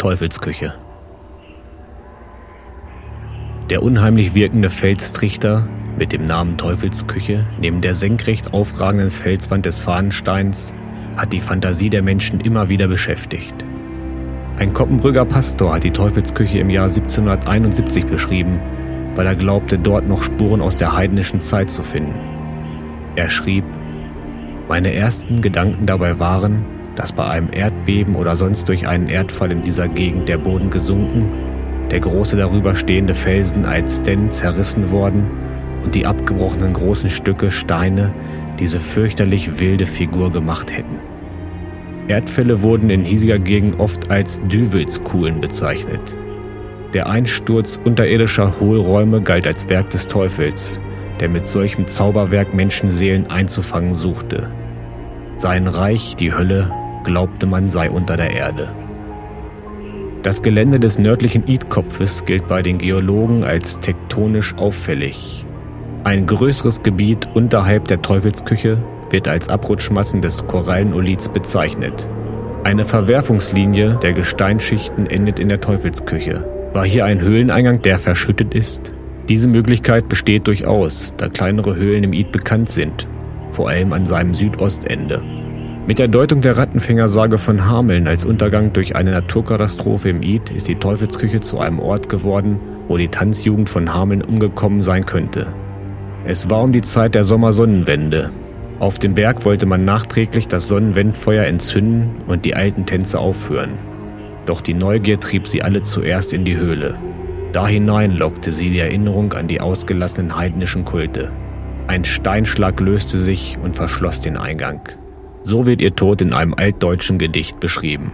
Teufelsküche. Der unheimlich wirkende Felstrichter mit dem Namen Teufelsküche neben der senkrecht aufragenden Felswand des Fahnensteins hat die Fantasie der Menschen immer wieder beschäftigt. Ein Koppenbrügger Pastor hat die Teufelsküche im Jahr 1771 beschrieben, weil er glaubte, dort noch Spuren aus der heidnischen Zeit zu finden. Er schrieb, meine ersten Gedanken dabei waren, dass bei einem Erdbeben oder sonst durch einen Erdfall in dieser Gegend der Boden gesunken, der große darüber stehende Felsen als denn zerrissen worden und die abgebrochenen großen Stücke Steine diese fürchterlich wilde Figur gemacht hätten. Erdfälle wurden in hiesiger Gegend oft als Düvelskuhlen bezeichnet. Der Einsturz unterirdischer Hohlräume galt als Werk des Teufels, der mit solchem Zauberwerk Menschenseelen einzufangen suchte. Sein Reich, die Hölle, glaubte man sei unter der Erde. Das Gelände des nördlichen Idkopfes gilt bei den Geologen als tektonisch auffällig. Ein größeres Gebiet unterhalb der Teufelsküche wird als Abrutschmassen des Korallenoliths bezeichnet. Eine Verwerfungslinie der Gesteinsschichten endet in der Teufelsküche. War hier ein Höhleneingang, der verschüttet ist? Diese Möglichkeit besteht durchaus, da kleinere Höhlen im Id bekannt sind, vor allem an seinem Südostende. Mit der Deutung der Rattenfängersage von Hameln als Untergang durch eine Naturkatastrophe im Id ist die Teufelsküche zu einem Ort geworden, wo die Tanzjugend von Hameln umgekommen sein könnte. Es war um die Zeit der Sommersonnenwende. Auf dem Berg wollte man nachträglich das Sonnenwendfeuer entzünden und die alten Tänze aufführen. Doch die Neugier trieb sie alle zuerst in die Höhle. Da hinein lockte sie die Erinnerung an die ausgelassenen heidnischen Kulte. Ein Steinschlag löste sich und verschloss den Eingang. So wird ihr Tod in einem altdeutschen Gedicht beschrieben.